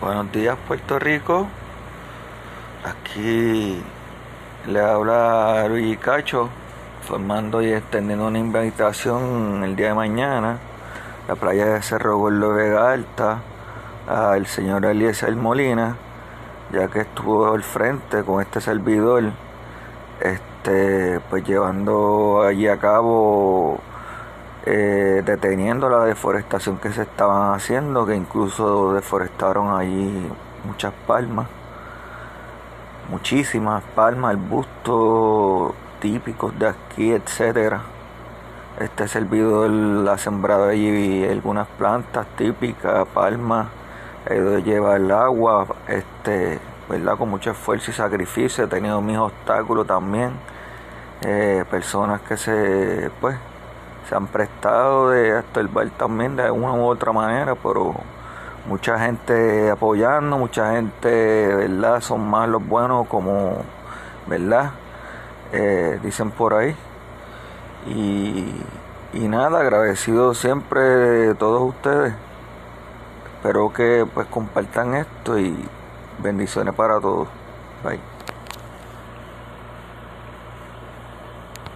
Buenos días Puerto Rico. Aquí le habla Luigi Cacho, formando y extendiendo una invitación el día de mañana, la playa de Cerro Gordo Vega Alta, al señor Eliezer Molina, ya que estuvo al frente con este servidor, este, pues llevando allí a cabo eh, deteniendo la deforestación que se estaban haciendo, que incluso deforestaron allí muchas palmas, muchísimas palmas, arbustos típicos de aquí, etcétera. Este servidor ha sembrado allí algunas plantas típicas, palmas, lleva el agua, este, ¿verdad? Con mucho esfuerzo y sacrificio, he tenido mis obstáculos también, eh, personas que se, pues, se han prestado de estorbar también de una u otra manera, pero mucha gente apoyando, mucha gente, ¿verdad? Son más los buenos como, ¿verdad? Eh, dicen por ahí. Y, y nada, agradecido siempre de todos ustedes. Espero que pues compartan esto y bendiciones para todos. Bye.